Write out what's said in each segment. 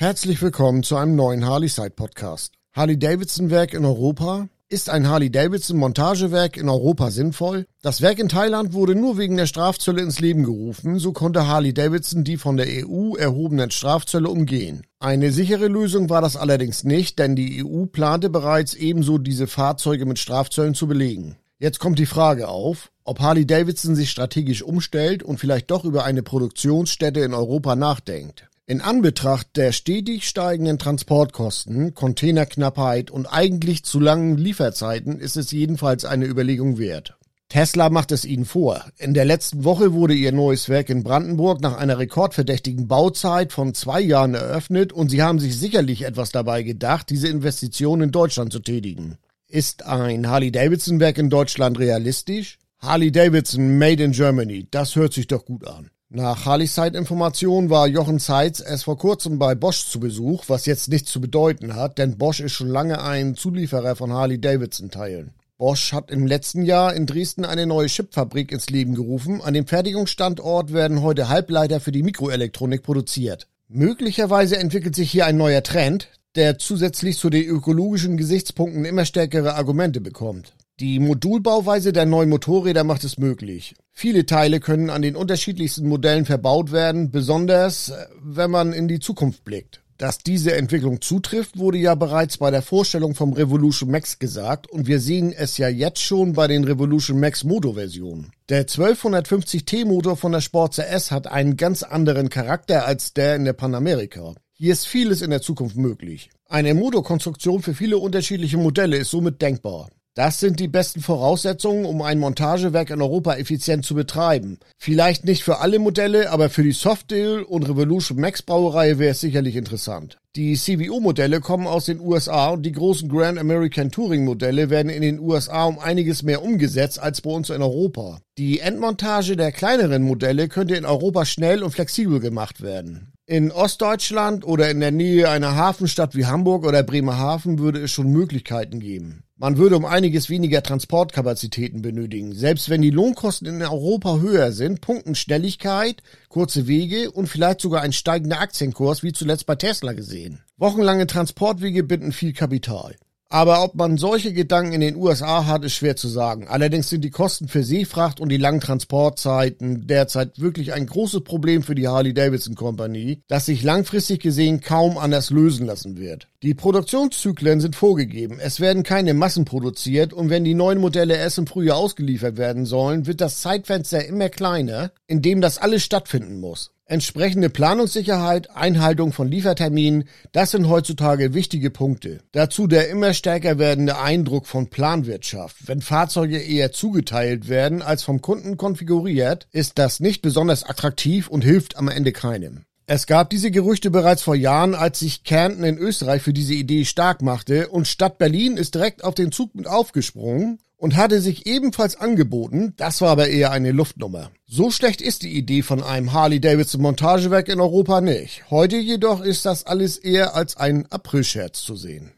Herzlich willkommen zu einem neuen Harley-Side Podcast. Harley-Davidson-Werk in Europa? Ist ein Harley-Davidson-Montagewerk in Europa sinnvoll? Das Werk in Thailand wurde nur wegen der Strafzölle ins Leben gerufen, so konnte Harley-Davidson die von der EU erhobenen Strafzölle umgehen. Eine sichere Lösung war das allerdings nicht, denn die EU plante bereits ebenso diese Fahrzeuge mit Strafzöllen zu belegen. Jetzt kommt die Frage auf, ob Harley-Davidson sich strategisch umstellt und vielleicht doch über eine Produktionsstätte in Europa nachdenkt. In Anbetracht der stetig steigenden Transportkosten, Containerknappheit und eigentlich zu langen Lieferzeiten ist es jedenfalls eine Überlegung wert. Tesla macht es ihnen vor. In der letzten Woche wurde ihr neues Werk in Brandenburg nach einer rekordverdächtigen Bauzeit von zwei Jahren eröffnet und sie haben sich sicherlich etwas dabei gedacht, diese Investition in Deutschland zu tätigen. Ist ein Harley-Davidson-Werk in Deutschland realistisch? Harley-Davidson Made in Germany, das hört sich doch gut an. Nach Harley-Side-Informationen war Jochen Seitz erst vor kurzem bei Bosch zu Besuch, was jetzt nichts zu bedeuten hat, denn Bosch ist schon lange ein Zulieferer von Harley-Davidson-Teilen. Bosch hat im letzten Jahr in Dresden eine neue Chipfabrik ins Leben gerufen. An dem Fertigungsstandort werden heute Halbleiter für die Mikroelektronik produziert. Möglicherweise entwickelt sich hier ein neuer Trend, der zusätzlich zu den ökologischen Gesichtspunkten immer stärkere Argumente bekommt. Die Modulbauweise der neuen Motorräder macht es möglich. Viele Teile können an den unterschiedlichsten Modellen verbaut werden, besonders äh, wenn man in die Zukunft blickt. Dass diese Entwicklung zutrifft, wurde ja bereits bei der Vorstellung vom Revolution Max gesagt und wir sehen es ja jetzt schon bei den Revolution Max Motorversionen. Der 1250T Motor von der Sportster S hat einen ganz anderen Charakter als der in der Panamerika. Hier ist vieles in der Zukunft möglich. Eine Motorkonstruktion für viele unterschiedliche Modelle ist somit denkbar. Das sind die besten Voraussetzungen, um ein Montagewerk in Europa effizient zu betreiben. Vielleicht nicht für alle Modelle, aber für die Softdeal und Revolution Max Brauerei wäre es sicherlich interessant. Die CVO-Modelle kommen aus den USA und die großen Grand American Touring Modelle werden in den USA um einiges mehr umgesetzt als bei uns in Europa. Die Endmontage der kleineren Modelle könnte in Europa schnell und flexibel gemacht werden. In Ostdeutschland oder in der Nähe einer Hafenstadt wie Hamburg oder Bremerhaven würde es schon Möglichkeiten geben. Man würde um einiges weniger Transportkapazitäten benötigen. Selbst wenn die Lohnkosten in Europa höher sind, punkten Schnelligkeit, kurze Wege und vielleicht sogar ein steigender Aktienkurs, wie zuletzt bei Tesla gesehen. Wochenlange Transportwege binden viel Kapital. Aber ob man solche Gedanken in den USA hat, ist schwer zu sagen. Allerdings sind die Kosten für Seefracht und die langen Transportzeiten derzeit wirklich ein großes Problem für die Harley-Davidson Company, das sich langfristig gesehen kaum anders lösen lassen wird. Die Produktionszyklen sind vorgegeben. Es werden keine Massen produziert und wenn die neuen Modelle erst im Frühjahr ausgeliefert werden sollen, wird das Zeitfenster immer kleiner, in dem das alles stattfinden muss. Entsprechende Planungssicherheit, Einhaltung von Lieferterminen, das sind heutzutage wichtige Punkte. Dazu der immer stärker werdende Eindruck von Planwirtschaft. Wenn Fahrzeuge eher zugeteilt werden als vom Kunden konfiguriert, ist das nicht besonders attraktiv und hilft am Ende keinem. Es gab diese Gerüchte bereits vor Jahren, als sich Kärnten in Österreich für diese Idee stark machte und Stadt Berlin ist direkt auf den Zug mit aufgesprungen und hatte sich ebenfalls angeboten, das war aber eher eine Luftnummer. So schlecht ist die Idee von einem Harley-Davidson Montagewerk in Europa nicht. Heute jedoch ist das alles eher als ein Aprilscherz zu sehen.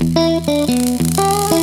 Musik